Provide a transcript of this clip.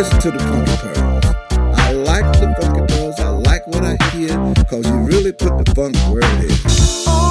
listen to the Funky Pearls. I like the Funky Pearls. I like what I hear because you really put the funk where it is.